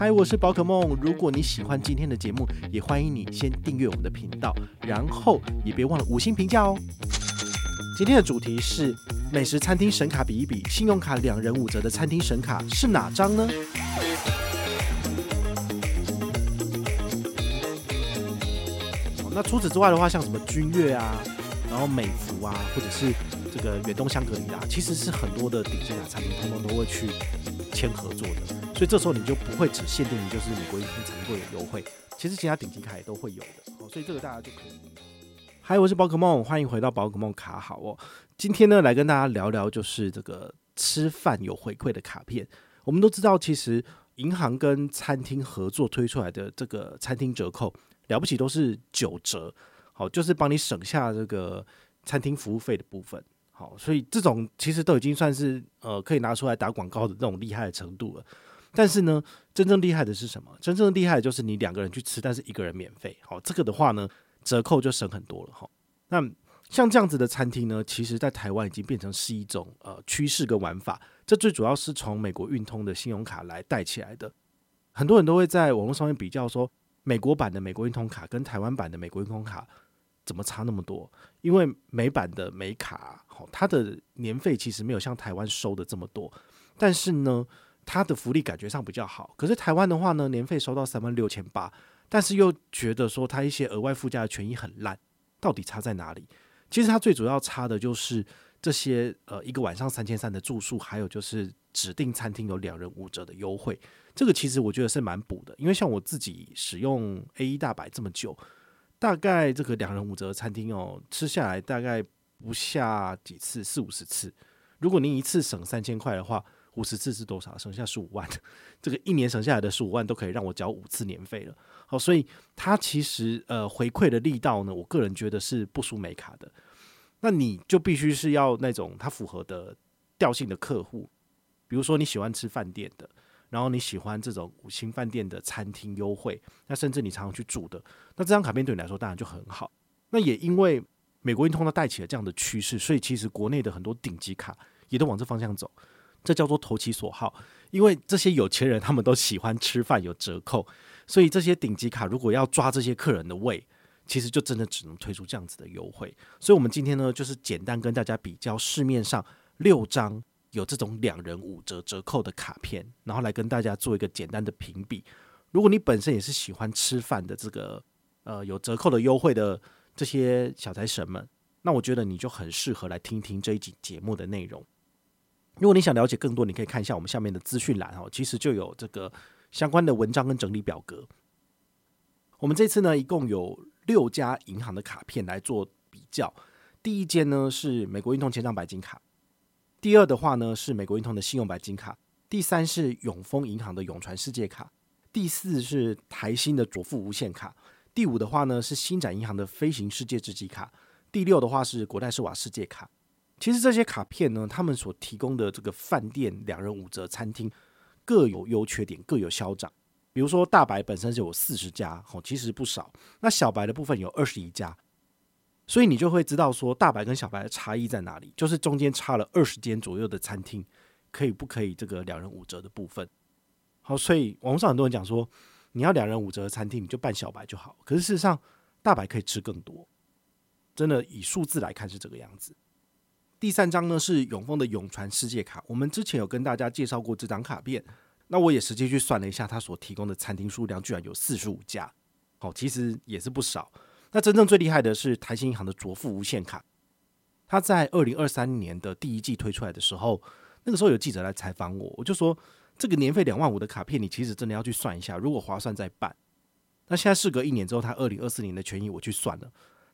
嗨，我是宝可梦。如果你喜欢今天的节目，也欢迎你先订阅我们的频道，然后也别忘了五星评价哦。今天的主题是美食餐厅神卡比一比，信用卡两人五折的餐厅神卡是哪张呢？那除此之外的话，像什么君悦啊，然后美福啊，或者是这个远东香格里拉，其实是很多的顶级卡餐厅通通都会去签合作的。所以这时候你就不会只限定于就是美国运通才会有优惠，其实其他顶级卡也都会有的。哦，所以这个大家就可以。嗨，我是宝可梦，欢迎回到宝可梦卡好哦。今天呢，来跟大家聊聊就是这个吃饭有回馈的卡片。我们都知道，其实银行跟餐厅合作推出来的这个餐厅折扣了不起都是九折，好，就是帮你省下这个餐厅服务费的部分。好，所以这种其实都已经算是呃可以拿出来打广告的这种厉害的程度了。但是呢，真正厉害的是什么？真正厉害的就是你两个人去吃，但是一个人免费。好，这个的话呢，折扣就省很多了哈。那像这样子的餐厅呢，其实在台湾已经变成是一种呃趋势跟玩法。这最主要是从美国运通的信用卡来带起来的。很多人都会在网络上面比较说，美国版的美国运通卡跟台湾版的美国运通卡怎么差那么多？因为美版的美卡，好，它的年费其实没有像台湾收的这么多，但是呢。它的福利感觉上比较好，可是台湾的话呢，年费收到三万六千八，但是又觉得说它一些额外附加的权益很烂，到底差在哪里？其实它最主要差的就是这些呃一个晚上三千三的住宿，还有就是指定餐厅有两人五折的优惠，这个其实我觉得是蛮补的，因为像我自己使用 A 一大白这么久，大概这个两人五折餐厅哦，吃下来大概不下几次四五十次，如果您一次省三千块的话。五十次是多少？省下十五万，这个一年省下来的十五万都可以让我缴五次年费了。好，所以它其实呃回馈的力道呢，我个人觉得是不输美卡的。那你就必须是要那种它符合的调性的客户，比如说你喜欢吃饭店的，然后你喜欢这种五星饭店的餐厅优惠，那甚至你常常去住的，那这张卡片对你来说当然就很好。那也因为美国运通它带起了这样的趋势，所以其实国内的很多顶级卡也都往这方向走。这叫做投其所好，因为这些有钱人他们都喜欢吃饭有折扣，所以这些顶级卡如果要抓这些客人的胃，其实就真的只能推出这样子的优惠。所以，我们今天呢，就是简单跟大家比较市面上六张有这种两人五折折扣的卡片，然后来跟大家做一个简单的评比。如果你本身也是喜欢吃饭的这个呃有折扣的优惠的这些小财神们，那我觉得你就很适合来听听这一集节目的内容。如果你想了解更多，你可以看一下我们下面的资讯栏哦，其实就有这个相关的文章跟整理表格。我们这次呢，一共有六家银行的卡片来做比较。第一间呢是美国运通千帐白金卡，第二的话呢是美国运通的信用白金卡，第三是永丰银行的永传世界卡，第四是台新的左富无限卡，第五的话呢是新展银行的飞行世界之基卡，第六的话是国泰世华世界卡。其实这些卡片呢，他们所提供的这个饭店两人五折餐厅各有优缺点，各有消长。比如说大白本身就有四十家，哦，其实不少。那小白的部分有二十一家，所以你就会知道说大白跟小白的差异在哪里，就是中间差了二十间左右的餐厅，可以不可以这个两人五折的部分？好，所以网上很多人讲说，你要两人五折的餐厅，你就办小白就好。可是事实上，大白可以吃更多，真的以数字来看是这个样子。第三张呢是永丰的永传世界卡，我们之前有跟大家介绍过这张卡片，那我也实际去算了一下，它所提供的餐厅数量居然有四十五家，好，其实也是不少。那真正最厉害的是台新银行的卓富无限卡，它在二零二三年的第一季推出来的时候，那个时候有记者来采访我，我就说这个年费两万五的卡片，你其实真的要去算一下，如果划算再办。那现在事隔一年之后，它二零二四年的权益我去算了。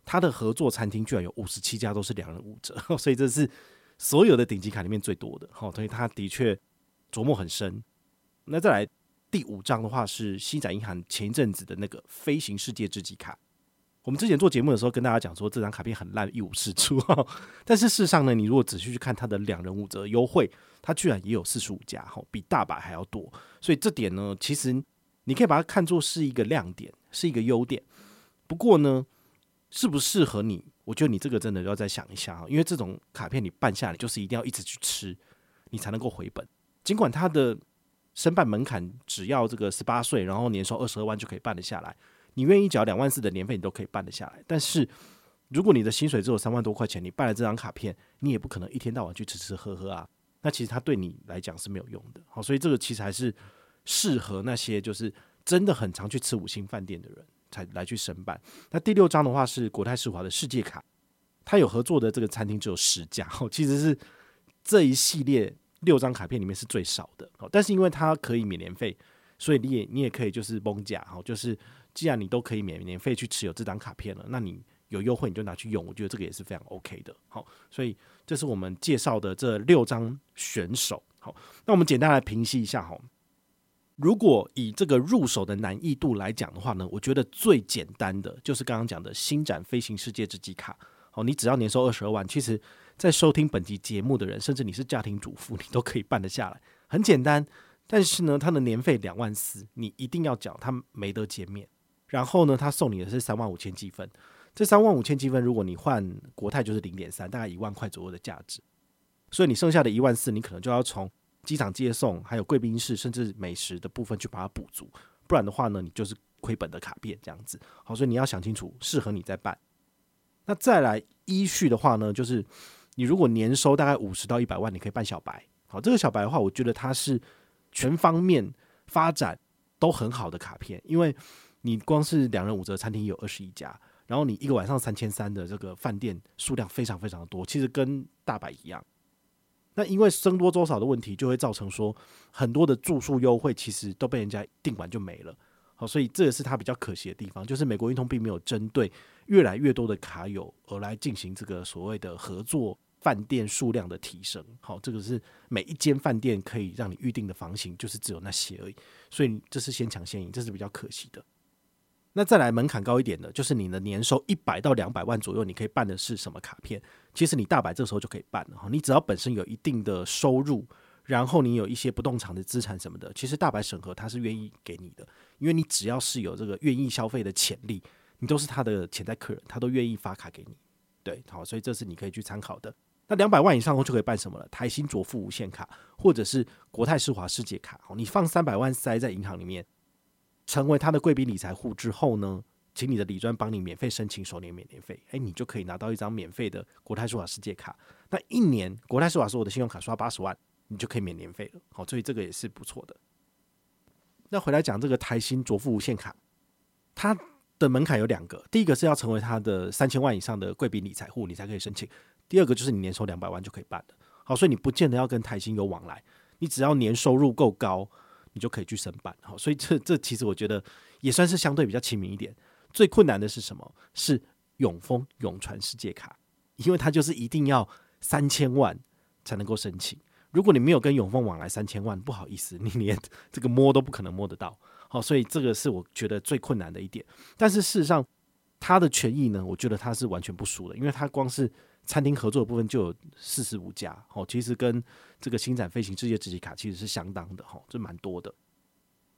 他的合作餐厅居然有五十七家都是两人五折，所以这是所有的顶级卡里面最多的。好，所以他的确琢磨很深。那再来第五张的话是西展银行前一阵子的那个飞行世界之基卡。我们之前做节目的时候跟大家讲说这张卡片很烂，一无是处。但是事实上呢，你如果仔细去看它的两人五折优惠，它居然也有四十五家，比大白还要多。所以这点呢，其实你可以把它看作是一个亮点，是一个优点。不过呢，适不适合你？我觉得你这个真的要再想一下啊，因为这种卡片你办下来就是一定要一直去吃，你才能够回本。尽管它的申办门槛只要这个十八岁，然后年收二十二万就可以办得下来。你愿意缴两万四的年费，你都可以办得下来。但是如果你的薪水只有三万多块钱，你办了这张卡片，你也不可能一天到晚去吃吃喝喝啊。那其实它对你来讲是没有用的。好，所以这个其实还是适合那些就是真的很常去吃五星饭店的人才来去申办。那第六张的话是国泰世华的世界卡，它有合作的这个餐厅只有十家，其实是这一系列六张卡片里面是最少的。但是因为它可以免年费，所以你也你也可以就是蒙甲，就是。既然你都可以免年费去持有这张卡片了，那你有优惠你就拿去用，我觉得这个也是非常 OK 的。好，所以这是我们介绍的这六张选手。好，那我们简单来评析一下哈。如果以这个入手的难易度来讲的话呢，我觉得最简单的就是刚刚讲的星展飞行世界之机卡。好，你只要年收二十二万，其实在收听本集节目的人，甚至你是家庭主妇，你都可以办得下来，很简单。但是呢，它的年费两万四，你一定要缴，它没得减免。然后呢，他送你的是三万五千积分，这三万五千积分，如果你换国泰就是零点三，大概一万块左右的价值。所以你剩下的一万四，你可能就要从机场接送，还有贵宾室，甚至美食的部分去把它补足。不然的话呢，你就是亏本的卡片这样子。好，所以你要想清楚，适合你再办。那再来依序的话呢，就是你如果年收大概五十到一百万，你可以办小白。好，这个小白的话，我觉得它是全方面发展都很好的卡片，因为。你光是两人五折餐厅有二十一家，然后你一个晚上三千三的这个饭店数量非常非常的多，其实跟大白一样。那因为僧多粥少的问题，就会造成说很多的住宿优惠其实都被人家订完就没了。好，所以这也是它比较可惜的地方，就是美国运通并没有针对越来越多的卡友而来进行这个所谓的合作饭店数量的提升。好，这个是每一间饭店可以让你预定的房型就是只有那些而已，所以这是先抢先赢，这是比较可惜的。那再来门槛高一点的，就是你的年收一百到两百万左右，你可以办的是什么卡片？其实你大白这时候就可以办了哈。你只要本身有一定的收入，然后你有一些不动产的资产什么的，其实大白审核他是愿意给你的，因为你只要是有这个愿意消费的潜力，你都是他的潜在客人，他都愿意发卡给你。对，好，所以这是你可以去参考的。那两百万以上后就可以办什么了？台新卓富无限卡，或者是国泰世华世界卡。你放三百万塞在银行里面。成为他的贵宾理财户之后呢，请你的理专帮你免费申请首年免年费，诶，你就可以拿到一张免费的国泰世华世界卡。那一年国泰世华所有的信用卡刷八十万，你就可以免年费了。好，所以这个也是不错的。那回来讲这个台新卓富无限卡，它的门槛有两个，第一个是要成为它的三千万以上的贵宾理财户，你才可以申请；第二个就是你年收两百万就可以办的。好，所以你不见得要跟台新有往来，你只要年收入够高。你就可以去申办，好，所以这这其实我觉得也算是相对比较亲民一点。最困难的是什么？是永丰永传世界卡，因为它就是一定要三千万才能够申请。如果你没有跟永丰往来三千万，不好意思，你连这个摸都不可能摸得到。好，所以这个是我觉得最困难的一点。但是事实上，它的权益呢，我觉得它是完全不输的，因为它光是。餐厅合作的部分就有四十五家，哦，其实跟这个星展飞行世界自己卡其实是相当的，哈，这蛮多的。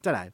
再来，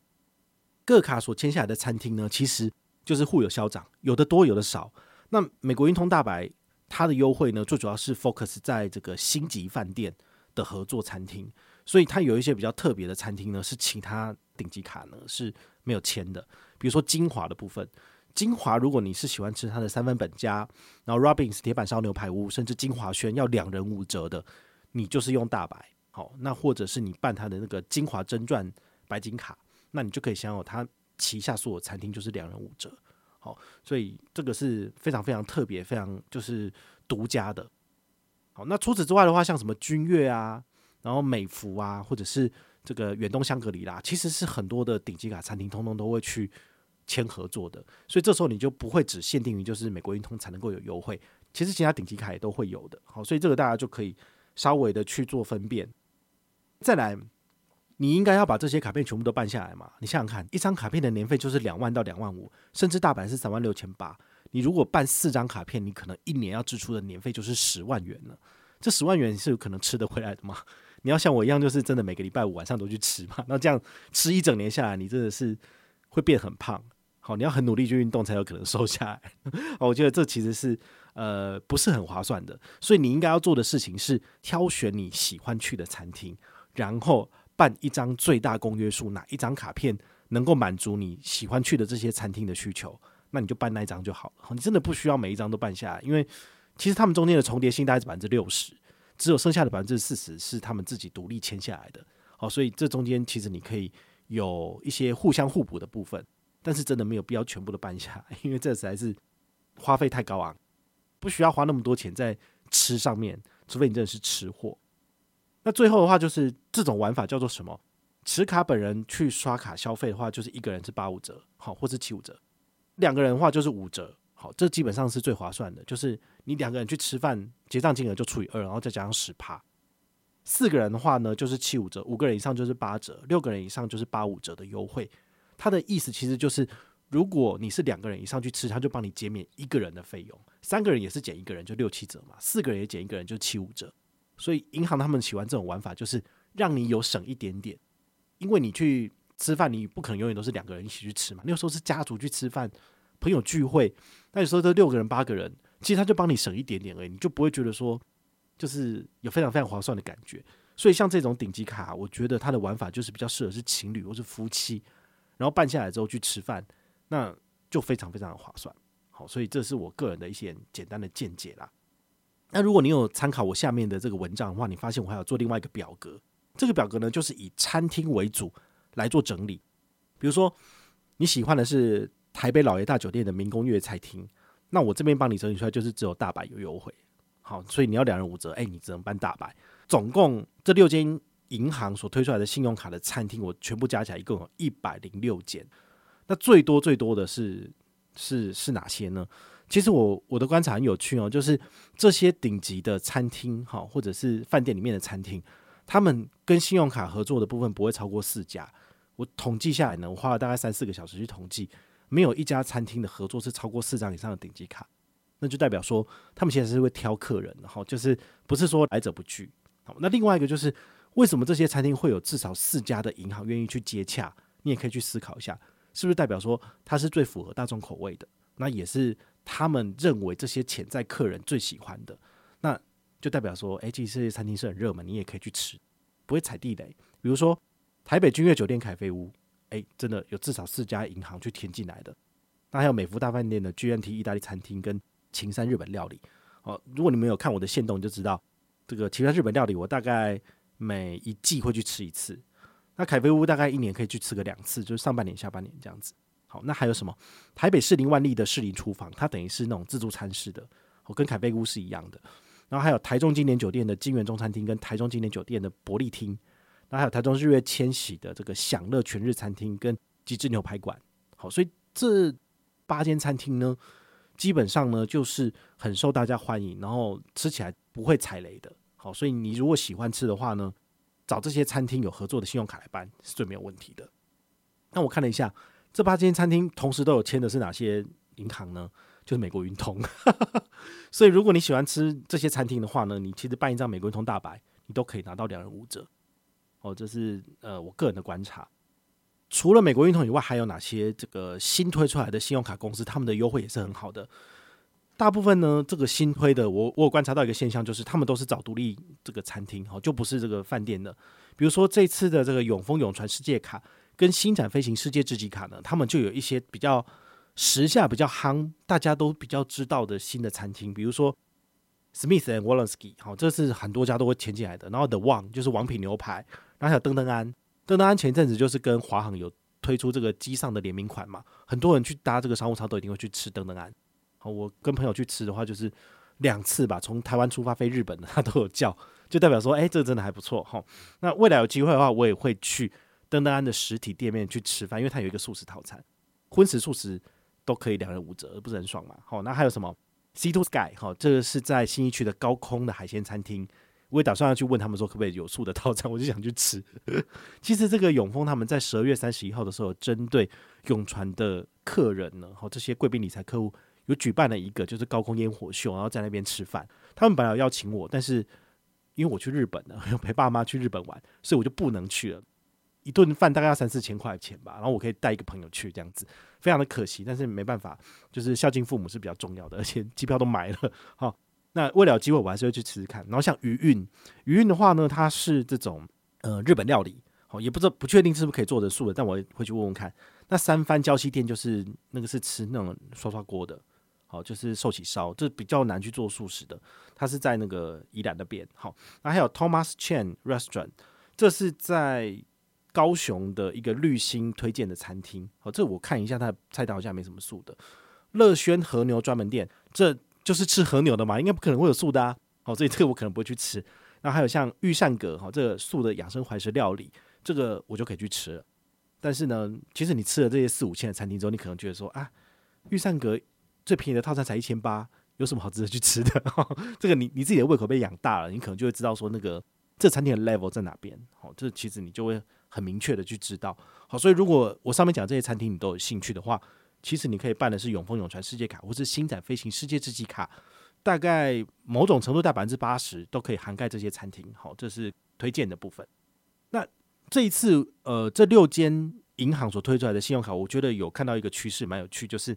各卡所签下来的餐厅呢，其实就是互有消长，有的多，有的少。那美国运通大白它的优惠呢，最主要是 focus 在这个星级饭店的合作餐厅，所以它有一些比较特别的餐厅呢，是其他顶级卡呢是没有签的，比如说精华的部分。晶华，如果你是喜欢吃它的三分本家，然后 Robins 铁板烧牛排屋，甚至晶华轩要两人五折的，你就是用大白。好，那或者是你办他的那个晶华真传白金卡，那你就可以享有它旗下所有餐厅就是两人五折。好，所以这个是非常非常特别、非常就是独家的。好，那除此之外的话，像什么君悦啊，然后美孚啊，或者是这个远东香格里拉，其实是很多的顶级卡餐厅，通通都会去。签合作的，所以这时候你就不会只限定于就是美国运通才能够有优惠，其实其他顶级卡也都会有的。好，所以这个大家就可以稍微的去做分辨。再来，你应该要把这些卡片全部都办下来嘛？你想想看，一张卡片的年费就是两万到两万五，甚至大阪是三万六千八。你如果办四张卡片，你可能一年要支出的年费就是十万元了。这十万元是有可能吃得回来的吗？你要像我一样，就是真的每个礼拜五晚上都去吃嘛？那这样吃一整年下来，你真的是会变很胖。好，你要很努力去运动才有可能瘦下来。我觉得这其实是呃不是很划算的，所以你应该要做的事情是挑选你喜欢去的餐厅，然后办一张最大公约数，哪一张卡片能够满足你喜欢去的这些餐厅的需求，那你就办那一张就好了。你真的不需要每一张都办下来，因为其实他们中间的重叠性大概是百分之六十，只有剩下的百分之四十是他们自己独立签下来的。好，所以这中间其实你可以有一些互相互补的部分，但是真的没有必要全部都办下来，因为这实在是花费太高昂，不需要花那么多钱在吃上面，除非你真的是吃货。那最后的话就是这种玩法叫做什么？持卡本人去刷卡消费的话，就是一个人是八五折，好，或是七五折；两个人的话就是五折，好，这基本上是最划算的。就是你两个人去吃饭，结账金额就除以二，然后再加上十趴。四个人的话呢，就是七五折；五个人以上就是八折；六个人以上就是八五折的优惠。它的意思其实就是，如果你是两个人以上去吃，他就帮你减免一个人的费用；三个人也是减一个人，就六七折嘛；四个人也减一个人，就七五折。所以银行他们喜欢这种玩法，就是让你有省一点点，因为你去吃饭，你不可能永远都是两个人一起去吃嘛。那个时候是家族去吃饭，朋友聚会，那有时候都六个人、八个人，其实他就帮你省一点点而已，你就不会觉得说就是有非常非常划算的感觉。所以像这种顶级卡，我觉得它的玩法就是比较适合是情侣或是夫妻，然后办下来之后去吃饭，那就非常非常的划算。好，所以这是我个人的一些简单的见解啦。那如果你有参考我下面的这个文章的话，你发现我还有做另外一个表格。这个表格呢，就是以餐厅为主来做整理。比如说你喜欢的是台北老爷大酒店的民工粤菜厅，那我这边帮你整理出来就是只有大白有优惠。好，所以你要两人五折，哎，你只能办大白。总共这六间银行所推出来的信用卡的餐厅，我全部加起来一共有一百零六间。那最多最多的是是是哪些呢？其实我我的观察很有趣哦，就是这些顶级的餐厅哈，或者是饭店里面的餐厅，他们跟信用卡合作的部分不会超过四家。我统计下来呢，我花了大概三四个小时去统计，没有一家餐厅的合作是超过四张以上的顶级卡，那就代表说他们其实是会挑客人，哈，就是不是说来者不拒。好，那另外一个就是为什么这些餐厅会有至少四家的银行愿意去接洽？你也可以去思考一下，是不是代表说它是最符合大众口味的？那也是。他们认为这些潜在客人最喜欢的，那就代表说，哎，其实这些餐厅是很热门，你也可以去吃，不会踩地雷。比如说台北君悦酒店凯菲屋，哎，真的有至少四家银行去填进来的。那还有美孚大饭店的 GNT 意大利餐厅跟晴山日本料理。哦，如果你们有看我的线动，就知道这个晴山日本料理，我大概每一季会去吃一次。那凯菲屋大概一年可以去吃个两次，就是上半年、下半年这样子。好，那还有什么？台北士林万丽的士林厨房，它等于是那种自助餐式的，哦，跟凯菲屋是一样的。然后还有台中经典酒店的金源中餐厅，跟台中经典酒店的伯利厅。然后还有台中日月千禧的这个享乐全日餐厅跟极致牛排馆。好，所以这八间餐厅呢，基本上呢就是很受大家欢迎，然后吃起来不会踩雷的。好，所以你如果喜欢吃的话呢，找这些餐厅有合作的信用卡来办是最没有问题的。那我看了一下。这八间餐厅同时都有签的是哪些银行呢？就是美国运通。所以如果你喜欢吃这些餐厅的话呢，你其实办一张美国运通大白，你都可以拿到两人五折。哦，这是呃我个人的观察。除了美国运通以外，还有哪些这个新推出来的信用卡公司，他们的优惠也是很好的。大部分呢，这个新推的，我我有观察到一个现象，就是他们都是找独立这个餐厅，哦，就不是这个饭店的。比如说这次的这个永丰永传世界卡。跟星展飞行世界智级卡呢，他们就有一些比较时下比较夯，大家都比较知道的新的餐厅，比如说 Smith and Wolensky，好，这是很多家都会签进来的。然后 The One 就是王品牛排，然后还有登登安，登登安前阵子就是跟华航有推出这个机上的联名款嘛，很多人去搭这个商务舱都一定会去吃登登安。好，我跟朋友去吃的话，就是两次吧，从台湾出发飞日本的他都有叫，就代表说，哎，这个真的还不错哈。那未来有机会的话，我也会去。灯灯安的实体店面去吃饭，因为它有一个素食套餐，荤食素食都可以两人五折，不是很爽嘛？好，那还有什么 Sea to Sky？好，这个是在新义区的高空的海鲜餐厅，我也打算要去问他们说可不可以有素的套餐，我就想去吃。其实这个永丰他们在十二月三十一号的时候，针对永传的客人呢，好，这些贵宾理财客户有举办了一个就是高空烟火秀，然后在那边吃饭。他们本来要邀请我，但是因为我去日本了，要陪爸妈去日本玩，所以我就不能去了。一顿饭大概要三四千块钱吧，然后我可以带一个朋友去，这样子非常的可惜，但是没办法，就是孝敬父母是比较重要的，而且机票都买了，好，那为了有机会我还是会去吃吃看。然后像余韵，余韵的话呢，它是这种呃日本料理，好，也不知道不确定是不是可以做的素的，但我会去问问看。那三番礁溪店就是那个是吃那种刷刷锅的，好，就是寿喜烧，这比较难去做素食的。它是在那个宜兰那边，好，那还有 Thomas Chen Restaurant，这是在高雄的一个绿星推荐的餐厅，好，这我看一下它的菜单好像没什么素的。乐轩和牛专门店，这就是吃和牛的嘛，应该不可能会有素的啊，好，所以这个我可能不会去吃。那还有像御膳阁，哈，这个素的养生怀石料理，这个我就可以去吃了。但是呢，其实你吃了这些四五千的餐厅之后，你可能觉得说啊，御膳阁最便宜的套餐才一千八。有什么好值得去吃的？这个你你自己的胃口被养大了，你可能就会知道说那个这餐厅的 level 在哪边。好，这其实你就会很明确的去知道。好，所以如果我上面讲这些餐厅你都有兴趣的话，其实你可以办的是永丰永传世界卡，或是星展飞行世界之极卡，大概某种程度在百分之八十都可以涵盖这些餐厅。好，这是推荐的部分。那这一次呃，这六间银行所推出来的信用卡，我觉得有看到一个趋势蛮有趣，就是。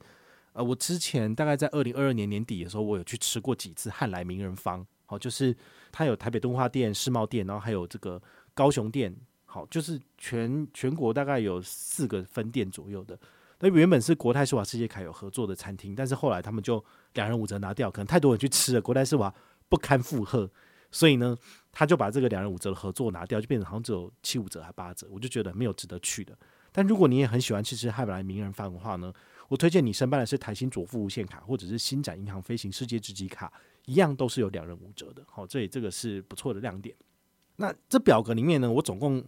呃，我之前大概在二零二二年年底的时候，我有去吃过几次汉来名人坊，好，就是它有台北敦化店、世贸店，然后还有这个高雄店，好，就是全全国大概有四个分店左右的。那原本是国泰世华世界凯有合作的餐厅，但是后来他们就两人五折拿掉，可能太多人去吃了，国泰世华不堪负荷，所以呢，他就把这个两人五折的合作拿掉，就变成好像只有七五折还八折，我就觉得没有值得去的。但如果你也很喜欢去吃汉来名人饭的话呢，我推荐你申办的是台新左富无限卡，或者是星展银行飞行世界之极卡，一样都是有两人五折的。好，这里这个是不错的亮点。那这表格里面呢，我总共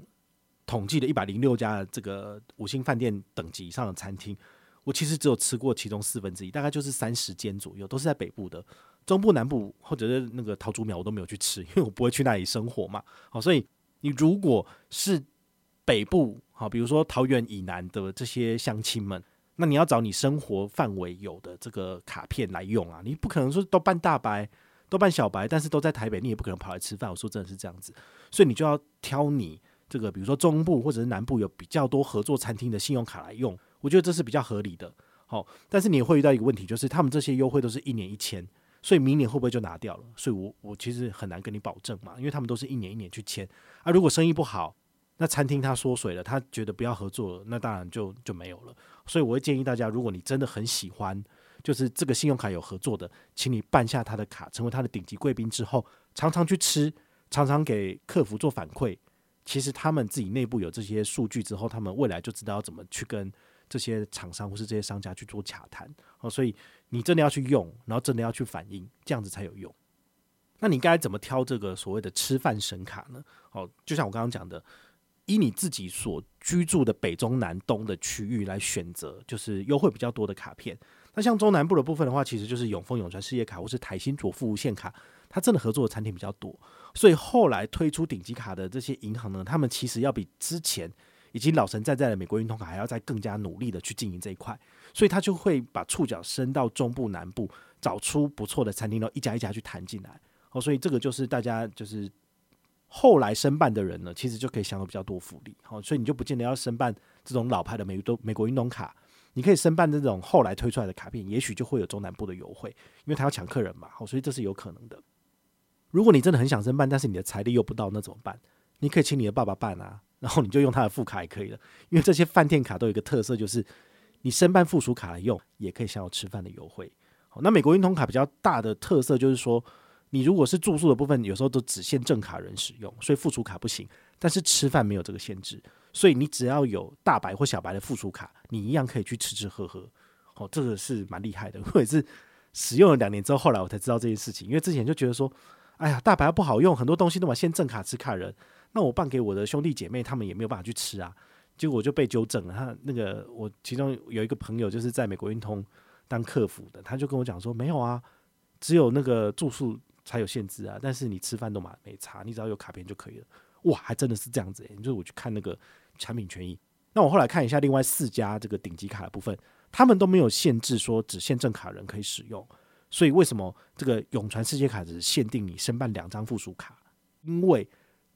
统计了一百零六家这个五星饭店等级以上的餐厅，我其实只有吃过其中四分之一，大概就是三十间左右，都是在北部的，中部、南部或者是那个桃竹苗我都没有去吃，因为我不会去那里生活嘛。好，所以你如果是北部，好，比如说桃园以南的这些乡亲们。那你要找你生活范围有的这个卡片来用啊，你不可能说都办大白，都办小白，但是都在台北，你也不可能跑来吃饭。我说真的是这样子，所以你就要挑你这个，比如说中部或者是南部有比较多合作餐厅的信用卡来用，我觉得这是比较合理的。好，但是你也会遇到一个问题，就是他们这些优惠都是一年一签，所以明年会不会就拿掉了？所以我我其实很难跟你保证嘛，因为他们都是一年一年去签啊。如果生意不好，那餐厅他缩水了，他觉得不要合作了，那当然就就没有了。所以我会建议大家，如果你真的很喜欢，就是这个信用卡有合作的，请你办下他的卡，成为他的顶级贵宾之后，常常去吃，常常给客服做反馈。其实他们自己内部有这些数据之后，他们未来就知道怎么去跟这些厂商或是这些商家去做洽谈。哦，所以你真的要去用，然后真的要去反映，这样子才有用。那你该怎么挑这个所谓的吃饭神卡呢？哦，就像我刚刚讲的。以你自己所居住的北中南东的区域来选择，就是优惠比较多的卡片。那像中南部的部分的话，其实就是永丰永传事业卡或是台新左富无限卡，它真的合作的餐厅比较多。所以后来推出顶级卡的这些银行呢，他们其实要比之前已经老神在在的美国运通卡还要再更加努力的去经营这一块。所以他就会把触角伸到中部南部，找出不错的餐厅，然后一家一家去谈进来。哦，所以这个就是大家就是。后来申办的人呢，其实就可以享有比较多福利，好，所以你就不见得要申办这种老牌的美都美国运通卡，你可以申办这种后来推出来的卡片，也许就会有中南部的优惠，因为他要抢客人嘛，好，所以这是有可能的。如果你真的很想申办，但是你的财力又不到，那怎么办？你可以请你的爸爸办啊，然后你就用他的副卡也可以了，因为这些饭店卡都有一个特色，就是你申办附属卡来用，也可以享有吃饭的优惠。好，那美国运通卡比较大的特色就是说。你如果是住宿的部分，有时候都只限正卡人使用，所以附属卡不行。但是吃饭没有这个限制，所以你只要有大白或小白的附属卡，你一样可以去吃吃喝喝。哦，这个是蛮厉害的。我也是使用了两年之后，后来我才知道这件事情。因为之前就觉得说，哎呀，大白不好用，很多东西都嘛限正卡吃卡人，那我办给我的兄弟姐妹，他们也没有办法去吃啊。结果我就被纠正了。他那个我其中有一个朋友就是在美国运通当客服的，他就跟我讲说，没有啊，只有那个住宿。才有限制啊，但是你吃饭都嘛没差，你只要有卡片就可以了。哇，还真的是这样子诶、就是我去看那个产品权益，那我后来看一下另外四家这个顶级卡的部分，他们都没有限制说只限正卡人可以使用。所以为什么这个永传世界卡只限定你申办两张附属卡？因为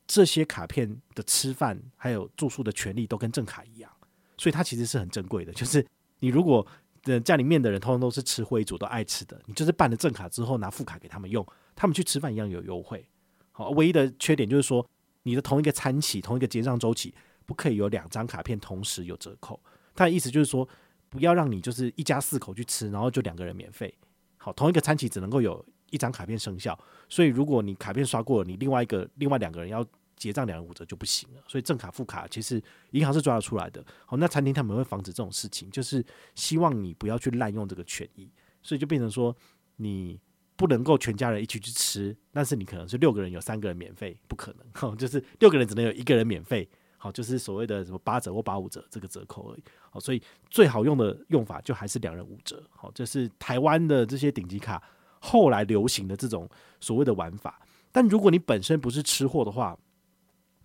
这些卡片的吃饭还有住宿的权利都跟正卡一样，所以它其实是很珍贵的。就是你如果的家里面的人通常都是吃会主都爱吃的，你就是办了正卡之后拿副卡给他们用。他们去吃饭一样有优惠，好，唯一的缺点就是说，你的同一个餐期、同一个结账周期不可以有两张卡片同时有折扣。他的意思就是说，不要让你就是一家四口去吃，然后就两个人免费。好，同一个餐期只能够有一张卡片生效，所以如果你卡片刷过了，你另外一个另外两个人要结账两人五折就不行了。所以正卡副卡其实银行是抓得出来的。好，那餐厅他们会防止这种事情，就是希望你不要去滥用这个权益，所以就变成说你不能够全家人一起去吃，但是你可能是六个人有三个人免费，不可能，就是六个人只能有一个人免费。好，就是所谓的什么八折或八五折这个折扣而已。好，所以最好用的用法就还是两人五折。好，这是台湾的这些顶级卡后来流行的这种所谓的玩法。但如果你本身不是吃货的话，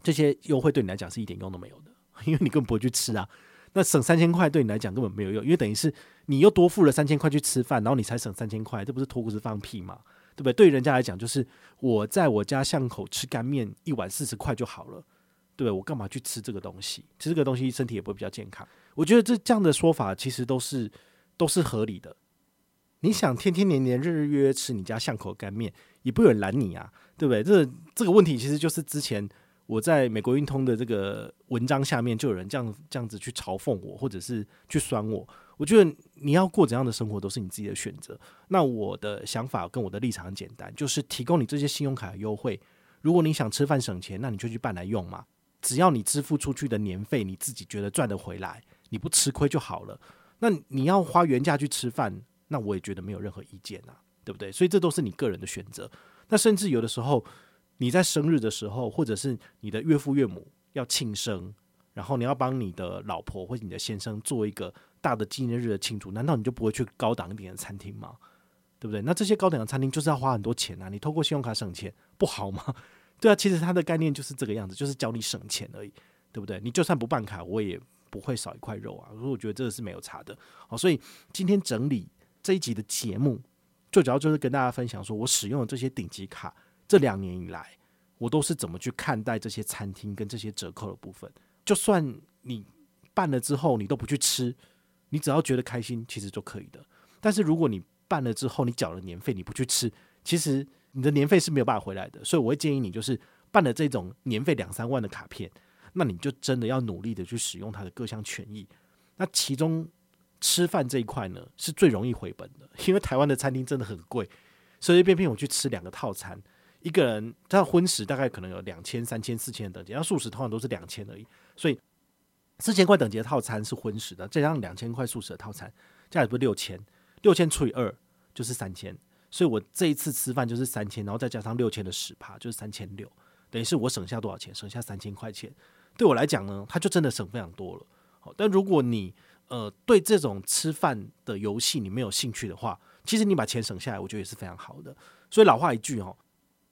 这些优惠对你来讲是一点用都没有的，因为你根本不会去吃啊。那省三千块对你来讲根本没有用，因为等于是你又多付了三千块去吃饭，然后你才省三千块，这不是脱裤子放屁吗？对不对？对于人家来讲，就是我在我家巷口吃干面一碗四十块就好了。对不，我干嘛去吃这个东西？吃这个东西身体也不会比较健康。我觉得这这样的说法其实都是都是合理的。你想天天年年日日月月吃你家巷口干面，也不有人拦你啊，对不对？这这个问题其实就是之前我在美国运通的这个文章下面就有人这样这样子去嘲讽我，或者是去酸我。我觉得你要过怎样的生活都是你自己的选择。那我的想法跟我的立场很简单，就是提供你这些信用卡的优惠。如果你想吃饭省钱，那你就去办来用嘛。只要你支付出去的年费，你自己觉得赚得回来，你不吃亏就好了。那你要花原价去吃饭，那我也觉得没有任何意见啊，对不对？所以这都是你个人的选择。那甚至有的时候你在生日的时候，或者是你的岳父岳母要庆生，然后你要帮你的老婆或者你的先生做一个大的纪念日的庆祝，难道你就不会去高档一点的餐厅吗？对不对？那这些高档的餐厅就是要花很多钱啊，你透过信用卡省钱不好吗？对啊，其实它的概念就是这个样子，就是教你省钱而已，对不对？你就算不办卡，我也不会少一块肉啊。所以我觉得这个是没有差的。好，所以今天整理这一集的节目，最主要就是跟大家分享，说我使用的这些顶级卡，这两年以来，我都是怎么去看待这些餐厅跟这些折扣的部分。就算你办了之后你都不去吃，你只要觉得开心，其实就可以的。但是如果你办了之后你缴了年费，你不去吃，其实。你的年费是没有办法回来的，所以我会建议你，就是办了这种年费两三万的卡片，那你就真的要努力的去使用它的各项权益。那其中吃饭这一块呢，是最容易回本的，因为台湾的餐厅真的很贵，随随便便我去吃两个套餐，一个人他的荤食大概可能有两千、三千、四千等级，然后素食通常都是两千而已，所以四千块等级的套餐是荤食的，再加上两千块素食的套餐，这样也不是六千，六千除以二就是三千。所以我这一次吃饭就是三千，然后再加上六千的十趴，就是三千六，等于是我省下多少钱？省下三千块钱。对我来讲呢，它就真的省非常多了。好，但如果你呃对这种吃饭的游戏你没有兴趣的话，其实你把钱省下来，我觉得也是非常好的。所以老话一句哦，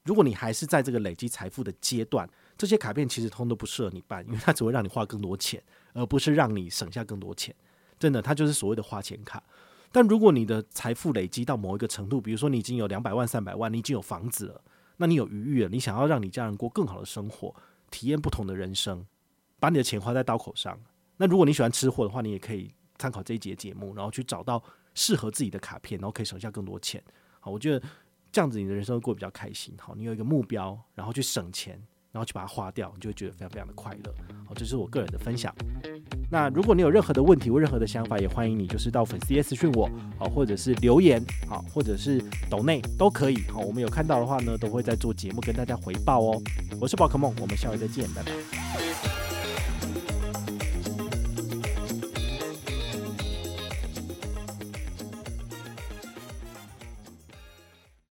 如果你还是在这个累积财富的阶段，这些卡片其实通通都不适合你办，因为它只会让你花更多钱，而不是让你省下更多钱。真的，它就是所谓的花钱卡。但如果你的财富累积到某一个程度，比如说你已经有两百万、三百万，你已经有房子了，那你有余裕了，你想要让你家人过更好的生活，体验不同的人生，把你的钱花在刀口上。那如果你喜欢吃货的话，你也可以参考这一节节目，然后去找到适合自己的卡片，然后可以省下更多钱。好，我觉得这样子你的人生会过得比较开心。好，你有一个目标，然后去省钱。然后去把它花掉，你就会觉得非常非常的快乐。好，这是我个人的分享。那如果你有任何的问题或任何的想法，也欢迎你就是到粉丝页私讯我，好，或者是留言，好，或者是抖内都可以。好，我们有看到的话呢，都会在做节目跟大家回报哦。我是宝可梦，我们下回再见，拜拜。